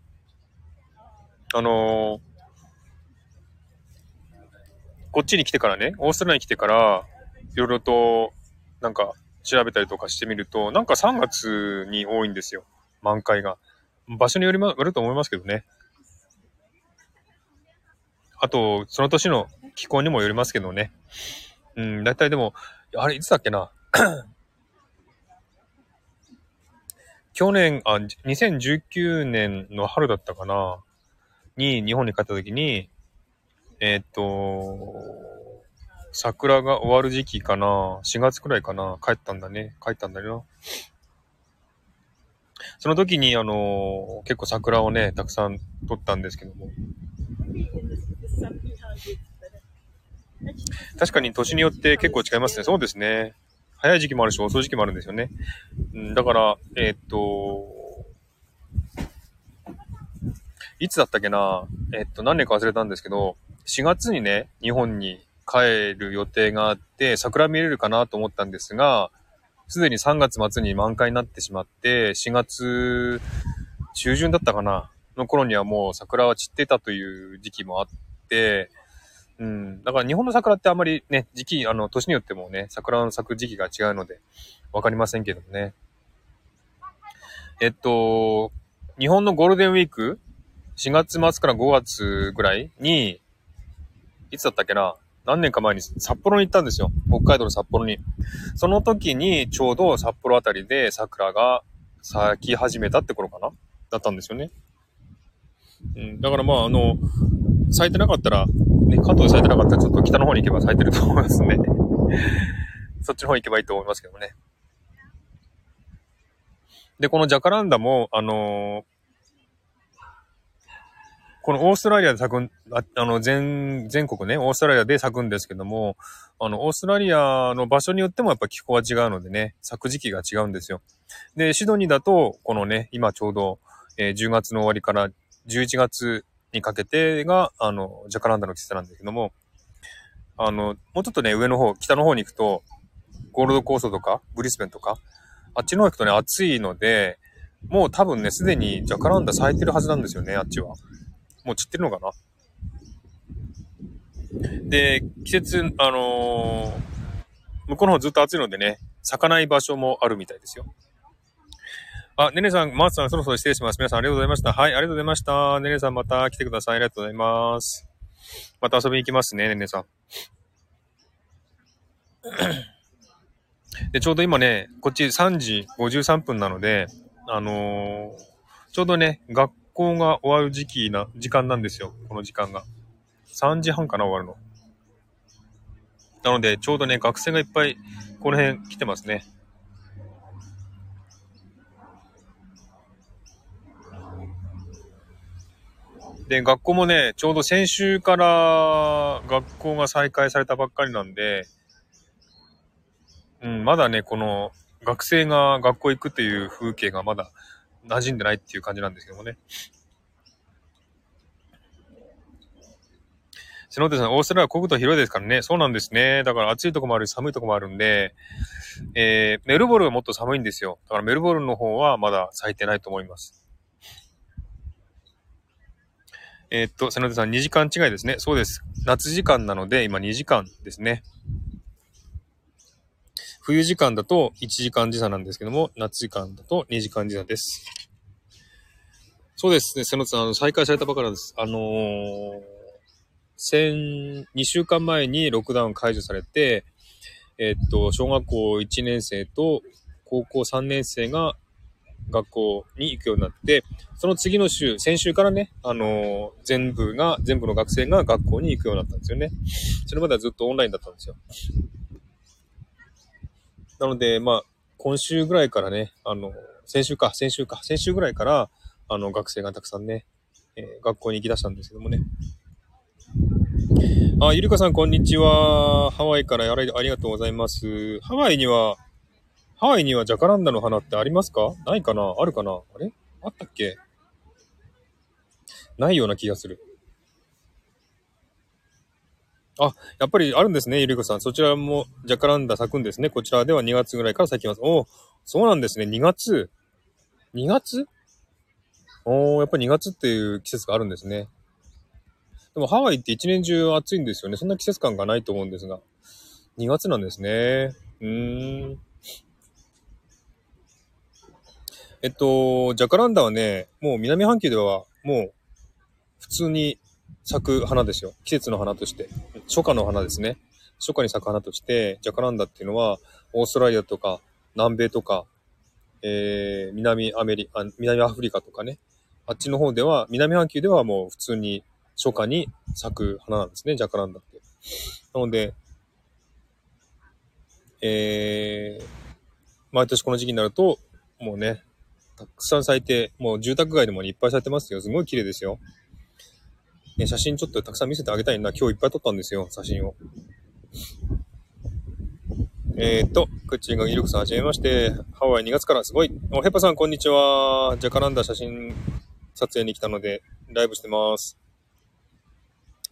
あのーこっちに来てからね、オーストラリアに来てから、いろいろと、なんか、調べたりとかしてみると、なんか3月に多いんですよ。満開が。場所によりもよると思いますけどね。あと、その年の気候にもよりますけどね。うん、だいたいでも、あれ、いつだっけな？去年、あ、2019年の春だったかな？に日本に帰った時に、えー、っと、桜が終わる時期かな ?4 月くらいかな帰ったんだね。帰ったんだよな。その時に、あのー、結構桜をね、たくさん撮ったんですけども。確かに年によって結構違いますね。そうですね。早い時期もあるし、遅い時期もあるんですよね。うん、だから、えー、っと、いつだったっけなえー、っと、何年か忘れたんですけど、4月にね、日本に帰る予定があって、桜見れるかなと思ったんですが、すでに3月末に満開になってしまって、4月中旬だったかなの頃にはもう桜は散ってたという時期もあって、うん。だから日本の桜ってあまりね、時期、あの、年によってもね、桜の咲く時期が違うので、わかりませんけどもね。えっと、日本のゴールデンウィーク4月末から5月ぐらいに、いつだったっけな？何年か前に札幌に行ったんですよ。北海道の札幌に。その時にちょうど札幌あたりで桜が咲き始めたって頃かな？だったんですよね。うん、だからまあ、あの、咲いてなかったら、ね、関東で咲いてなかったらちょっと北の方に行けば咲いてると思いますね。そっちの方行けばいいと思いますけどね。で、このジャカランダも、あのーこのオーストラリアで咲く、ああの、全、全国ね、オーストラリアで咲くんですけども、あの、オーストラリアの場所によってもやっぱ気候は違うのでね、咲く時期が違うんですよ。で、シドニーだと、このね、今ちょうど、えー、10月の終わりから11月にかけてが、あの、ジャカランダの季節なんだけども、あの、もうちょっとね、上の方、北の方に行くと、ゴールドコーストとか、ブリスベンとか、あっちの方行くとね、暑いので、もう多分ね、すでにジャカランダ咲いてるはずなんですよね、あっちは。もう散ってるのかな？で、季節、あのー、向こうの方ずっと暑いのでね、咲かない場所もあるみたいですよ。あ、ねねさん、マーツさん、そろそろ失礼します。皆さんありがとうございました。はい、ありがとうございました。ねねさん、また来てください。ありがとうございます。また遊びに行きますね、ねねさん。で、ちょうど今ね、こっち3時53分なので、あのー、ちょうどね、学校が終わる時期な、時間なんですよ。この時間が。3時半かな、終わるの。なので、ちょうどね、学生がいっぱい、この辺来てますね。で、学校もね、ちょうど先週から学校が再開されたばっかりなんで、うん、まだね、この学生が学校行くっていう風景がまだ馴染んでないっていう感じなんですけどもね。篠手さん、オーストラリアは国土広いですからね。そうなんですね。だから暑いとこもあるし、寒いとこもあるんで、えー、メルボルンはもっと寒いんですよ。だからメルボルンの方はまだ咲いてないと思います。えー、っと、瀬野手さん、2時間違いですね。そうです。夏時間なので、今2時間ですね。冬時間だと1時間時差なんですけども、夏時間だと2時間時差です。そうですね、瀬野さん、あの再開されたばかりです。あのー、先、2週間前にロックダウン解除されて、え、っと、小学校1年生と高校3年生が学校に行くようになって、その次の週、先週からね、あのー、全部が、全部の学生が学校に行くようになったんですよね。それまではずっとオンラインだったんですよ。なので、まあ、今週ぐらいからね、あの、先週か、先週か、先週ぐらいから、あの、学生がたくさんね、えー、学校に行き出したんですけどもね。あ、ゆりかさん、こんにちは。ハワイからありがとうございます。ハワイには、ハワイにはジャカランダの花ってありますか？ないかな？あるかな？あれ？あったっけ？ないような気がする。あ、やっぱりあるんですね、ゆりこさん。そちらもジャカランダ咲くんですね。こちらでは2月ぐらいから咲きます。おそうなんですね。2月 ?2 月？おやっぱり2月っていう季節があるんですね。でもハワイって一年中暑いんですよね。そんな季節感がないと思うんですが。2月なんですね。うーん。えっと、ジャカランダはね、もう南半球ではもう普通に咲く花ですよ。季節の花として。初夏の花ですね。初夏に咲く花として、ジャカランダっていうのは、オーストラリアとか、南米とか、えー、南アメリカ、南アフリカとかね。あっちの方では、南半球ではもう普通に初夏に咲く花なんですね、ジャカランダって。なので、えー、毎年この時期になると、もうね、たくさん咲いて、もう住宅街でもいっぱい咲いてますよ。すごい綺麗ですよ。ね、写真ちょっとたくさん見せてあげたいな。今日いっぱい撮ったんですよ、写真を。えー、っと、クッチンがイルクさんはじめまして。ハワイ2月からすごい。お、ヘッパさんこんにちは。ジャカランダ写真撮影に来たので、ライブしてます。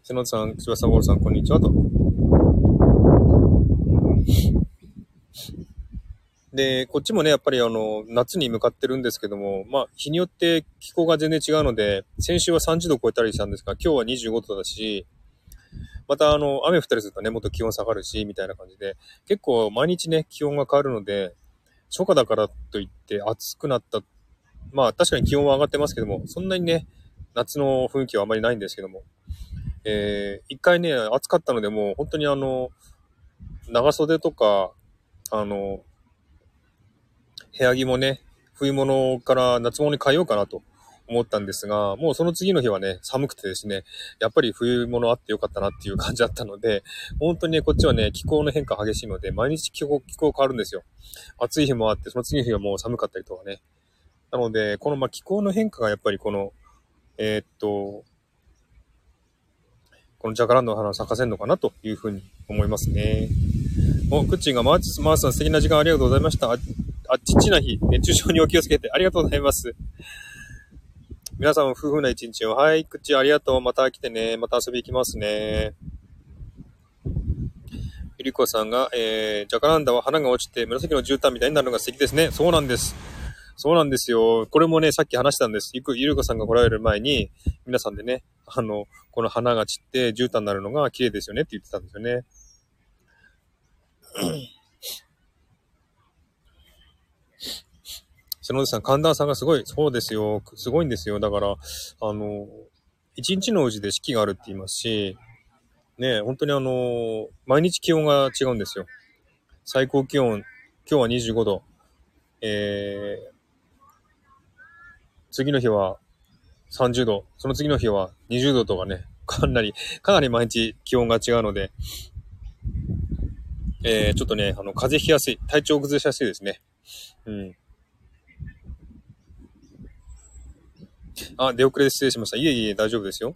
瀬野さん、翼さん、ウォールさん、こんにちはと。で、こっちもね、やっぱりあの、夏に向かってるんですけども、まあ、日によって気候が全然違うので、先週は30度超えたりしたんですが、今日は25度だし、またあの、雨降ったりするとね、もっと気温下がるし、みたいな感じで、結構毎日ね、気温が変わるので、初夏だからといって暑くなった、まあ確かに気温は上がってますけども、そんなにね、夏の雰囲気はあまりないんですけども、えー、一回ね、暑かったので、もう本当にあの、長袖とか、あの、部屋着もね、冬物から夏物に変えようかなと思ったんですが、もうその次の日はね、寒くてですね、やっぱり冬物あってよかったなっていう感じだったので、本当にね、こっちはね、気候の変化激しいので、毎日気候、気候変わるんですよ。暑い日もあって、その次の日はもう寒かったりとかね。なので、このま気候の変化がやっぱりこの、えー、っと、このジャカランドの花を咲かせるのかなというふうに思いますね。お、クッチンがマーチス、マースさん素敵な時間ありがとうございました。あ、あちちな日、熱中症にお気をつけてありがとうございます。皆さんも、夫婦な一日を。はい、クッチンありがとう。また来てね。また遊び行きますね。ゆりこさんが、えー、ジャカランダは花が落ちて紫の絨毯みたいになるのが素敵ですね。そうなんです。そうなんですよ。これもね、さっき話したんです。ゆく、ゆりこさんが来られる前に、皆さんでね、あの、この花が散って絨毯になるのが綺麗ですよねって言ってたんですよね。篠田さん、寒暖差がすごい。そうですよ。すごいんですよ。だから、あの、一日のうちで四季があるって言いますし、ね、本当にあの、毎日気温が違うんですよ。最高気温、今日は25度。えー、次の日は30度。その次の日は20度とかね、かなり、かなり毎日気温が違うので、えー、ちょっとね、あの、風邪ひきやすい。体調崩しやすいですね。うん。あ、出遅れで失礼しました。いえいえ、大丈夫ですよ。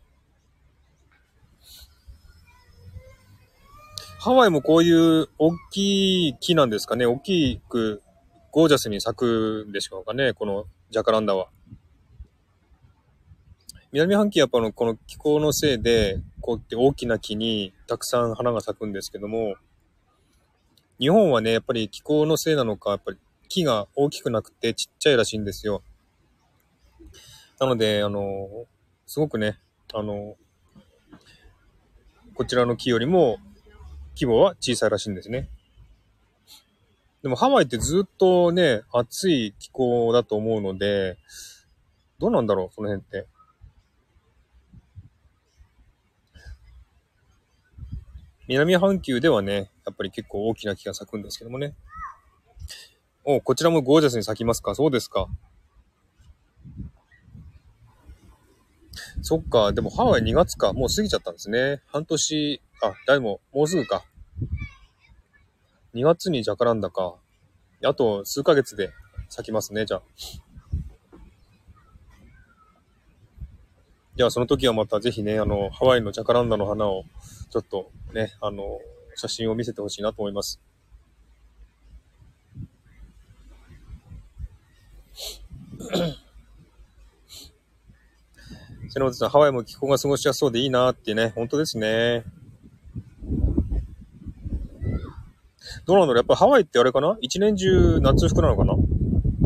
ハワイもこういう大きい木なんですかね。大きくゴージャスに咲くんでしょうかね。このジャカランダは。南半球やっぱのこの気候のせいで、こうやって大きな木にたくさん花が咲くんですけども、日本はね、やっぱり気候のせいなのか、やっぱり木が大きくなくてちっちゃいらしいんですよ。なので、あの、すごくね、あの、こちらの木よりも規模は小さいらしいんですね。でもハワイってずっとね、暑い気候だと思うので、どうなんだろう、その辺って。南半球ではね、やっぱり結構大きな木が咲くんですけどもね。おこちらもゴージャスに咲きますか？そうですか。そっか、でもハワイ2月か。もう過ぎちゃったんですね。半年、あ、でも、もうすぐか。2月にジャカランダか。あと数ヶ月で咲きますね、じゃあ。じゃあその時はまたぜひね、あの、ハワイのジャカランダの花を、ちょっとね、あの、写真を見せてほしいなと思います。瀬本さん、ハワイも気候が過ごしやすそうでいいなってね、本当ですね。どうなんだろうやっぱハワイってあれかな？一年中夏服なのかな？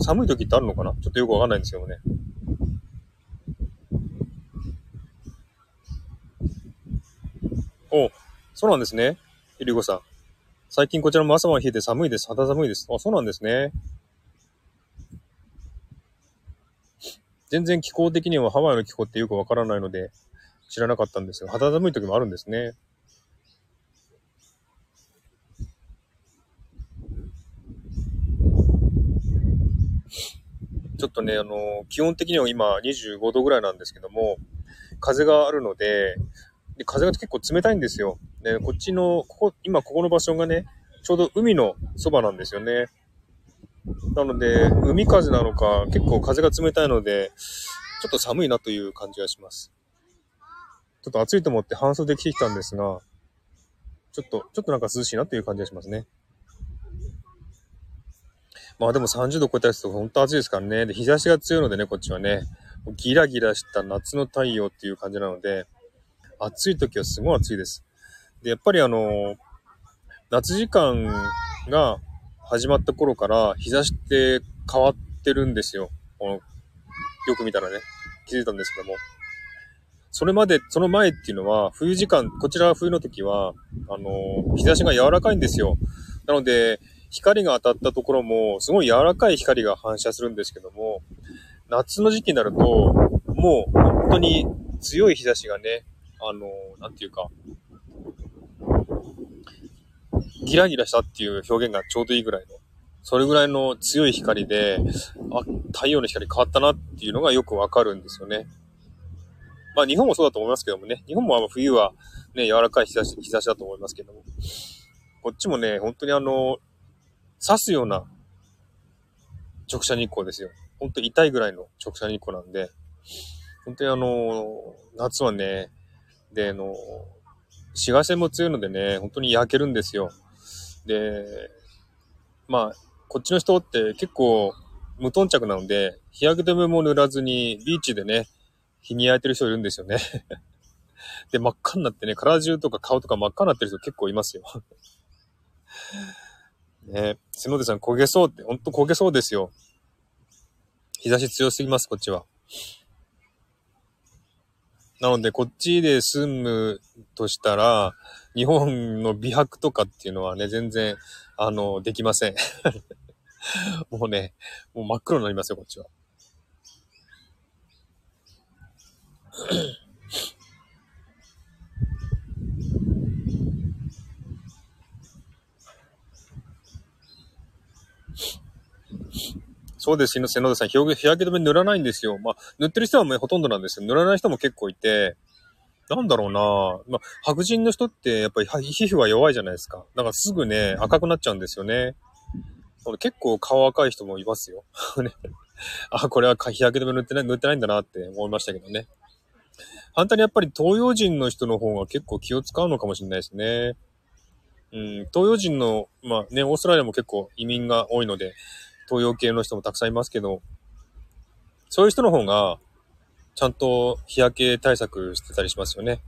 寒い時ってあるのかな？ちょっとよくわかんないんですけどね。おそうなんですね。ゆりごさん。最近こちらも朝晩冷えて寒いです。肌寒いです。あ、そうなんですね。全然気候的にはハワイの気候ってよくわからないので、知らなかったんですが、肌寒い時もあるんですね。ちょっとね、あの、基本的には今25度ぐらいなんですけども、風があるので、で風が結構冷たいんですよ。で、こっちの、ここ、今ここの場所がね、ちょうど海のそばなんですよね。なので、海風なのか、結構風が冷たいので、ちょっと寒いなという感じがします。ちょっと暑いと思って半袖着てきたんですが、ちょっと、ちょっとなんか涼しいなという感じがしますね。まあでも30度超えたりすると本当暑いですからね。で、日差しが強いのでね、こっちはね。ギラギラした夏の太陽っていう感じなので、暑い時はすごい暑いです。で、やっぱりあの、夏時間が始まった頃から日差しって変わってるんですよ。このよく見たらね、気づいたんですけども。それまで、その前っていうのは、冬時間、こちら冬の時は、あの、日差しが柔らかいんですよ。なので、光が当たったところも、すごい柔らかい光が反射するんですけども、夏の時期になると、もう本当に強い日差しがね、あの、なんていうか、ギラギラしたっていう表現がちょうどいいぐらいの、それぐらいの強い光で、あ、太陽の光変わったなっていうのがよくわかるんですよね。まあ日本もそうだと思いますけどもね、日本も冬はね、柔らかい日差し、日差しだと思いますけども、こっちもね、本当にあの、刺すような直射日光ですよ。本当痛いぐらいの直射日光なんで、本当にあの、夏はね、で、あの、紫外線も強いのでね、本当に焼けるんですよ。で、まあ、こっちの人って結構無頓着なので、日焼け止めも塗らずにビーチでね、日に焼いてる人いるんですよね。で、真っ赤になってね、体中とか顔とか真っ赤になってる人結構いますよ。ね角手さん焦げそうって、ほんと焦げそうですよ。日差し強すぎます、こっちは。なので、こっちで住むとしたら、日本の美白とかっていうのはね、全然、あの、できません。もうね、もう真っ黒になりますよ、こっちは。そうです、篠田さん。日焼け止め塗らないんですよ。まあ、塗ってる人はもうほとんどなんですよ。塗らない人も結構いて、なんだろうなまあ、白人の人ってやっぱり皮膚は弱いじゃないですか。だからすぐね、赤くなっちゃうんですよね。結構顔赤い人もいますよ。あ、これは日焼け止め塗ってない、塗ってないんだなって思いましたけどね。反対にやっぱり東洋人の人の方が結構気を使うのかもしれないですね。うん、東洋人の、まあね、オーストラリアも結構移民が多いので、東洋系の人もたくさんいますけど、そういう人の方が、ちゃんと日焼け対策してたりしますよね。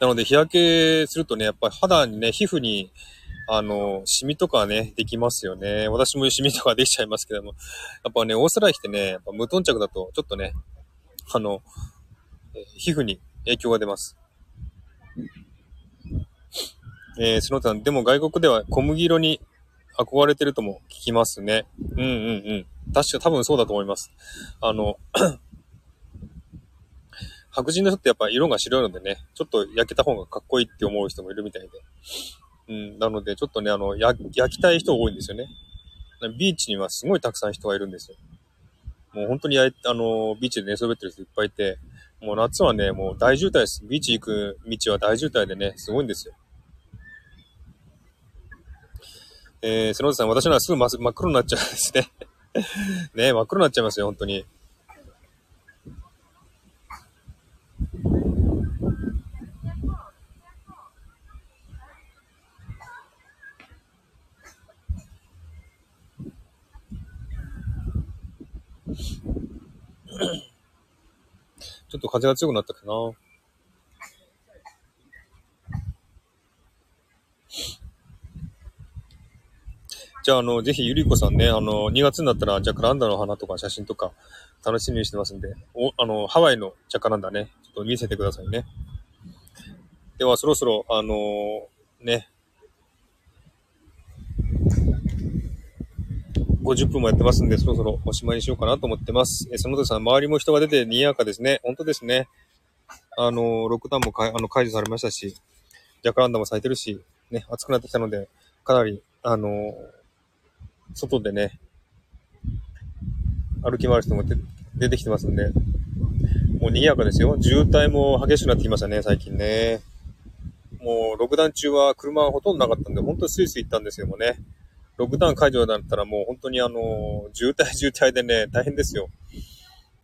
なので日焼けするとね、やっぱり肌にね、皮膚に、あの、シミとかね、できますよね。私もシミとかできちゃいますけども。やっぱね、オーストラリア来てね、やっぱ無頓着だと、ちょっとね、あの、皮膚に影響が出ます。えー、スノーさん、でも外国では小麦色に憧れてるとも聞きますね。うんうんうん。確か多分そうだと思います。あの、白人の人ってやっぱ色が白いのでね、ちょっと焼けた方がかっこいいって思う人もいるみたいで。うん、なのでちょっとね、あの、焼きたい人多いんですよね。ビーチにはすごいたくさん人がいるんですよ。もう本当にやあの、ビーチで寝そべってる人いっぱいいて、もう夏はね、もう大渋滞です。ビーチ行く道は大渋滞でね、すごいんですよ。えー、ノ田さん、私のはすぐ真っ黒になっちゃうんですね。ね真っ黒になっちゃいますよ、本当に。ちょっと風が強くなったかな。じゃあ、あの、ぜひ、ゆりこさんね、あの、2月になったら、ジャカランダの花とか写真とか、楽しみにしてますんで、お、あの、ハワイのジャカランダね、ちょっと見せてくださいね。では、そろそろ、あのね、50分もやってますんで、そろそろおしまいにしようかなと思ってます。え、その他さん、周りも人が出て賑やかですね。本当ですね。あの、ロックダウンもかあの解除されましたし、ジャカランダも咲いてるし、ね、暑くなってきたので、かなり、あの、外でね、歩き回る人も出てきてますんで、もう賑やかですよ。渋滞も激しくなってきましたね、最近ね。もう、ロックダウン中は車はほとんどなかったんで、本当にスイスイ行ったんですけどもね。ロックダウン解除だったらもう本当にあの、渋滞渋滞でね、大変ですよ。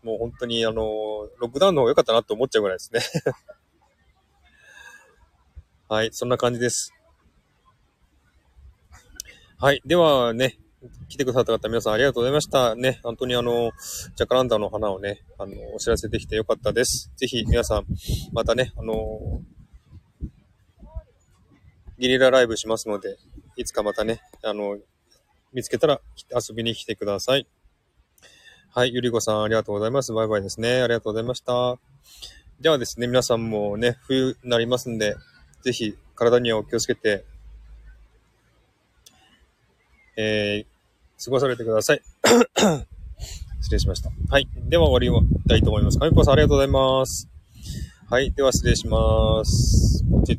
もう本当にあの、ロックダウンの方が良かったなって思っちゃうぐらいですね。はい、そんな感じです。はい、ではね、来てくださった方皆さんありがとうございました。ね、本当にあの、ジャカランダの花をね、あの、お知らせできてよかったです。ぜひ皆さん、またね、あの、ゲリラライブしますので、いつかまたね、あの、見つけたら遊びに来てください。はい、ゆりこさんありがとうございます。バイバイですね。ありがとうございました。ではですね、皆さんもね、冬になりますんで、ぜひ体にはお気をつけて、えー、過ごされてください。失礼しました。はい。では終わりたいと思います。かみぽさんありがとうございます。はい。では失礼します。ポチッ